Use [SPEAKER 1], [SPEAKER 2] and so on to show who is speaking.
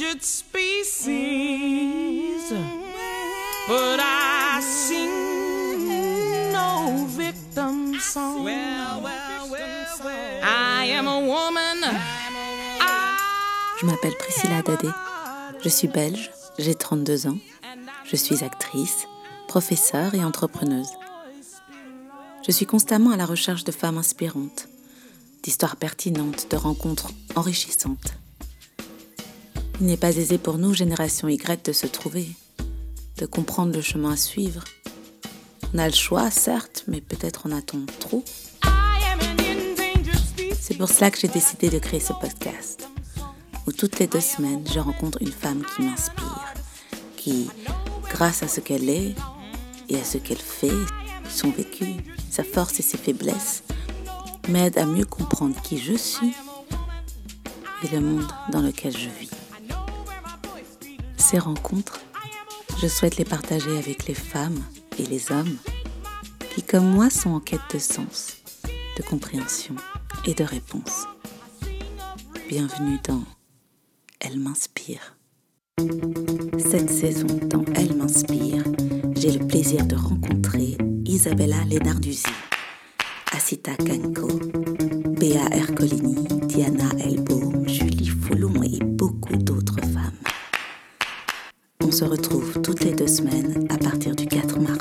[SPEAKER 1] endangered species, but I sing no victim song. I am a woman.
[SPEAKER 2] Je m'appelle Priscilla Dadé. Je suis belge, j'ai 32 ans. Je suis actrice, professeure et entrepreneuse. Je suis constamment à la recherche de femmes inspirantes, d'histoires pertinentes, de rencontres enrichissantes. Il n'est pas aisé pour nous, génération Y, de se trouver, de comprendre le chemin à suivre. On a le choix, certes, mais peut-être en a-t-on trop. C'est pour cela que j'ai décidé de créer ce podcast, où toutes les deux semaines, je rencontre une femme qui m'inspire, qui, grâce à ce qu'elle est et à ce qu'elle fait, son vécu, sa force et ses faiblesses, m'aide à mieux comprendre qui je suis et le monde dans lequel je vis. Ces rencontres, je souhaite les partager avec les femmes et les hommes qui, comme moi, sont en quête de sens, de compréhension et de réponse. Bienvenue dans Elle m'inspire. Cette saison, dans Elle m'inspire, j'ai le plaisir de rencontrer Isabella Lenarduzzi, Asita Kanko, Béa Ercolini, Diana Elbaum, On se retrouve toutes les deux semaines à partir du 4 mars.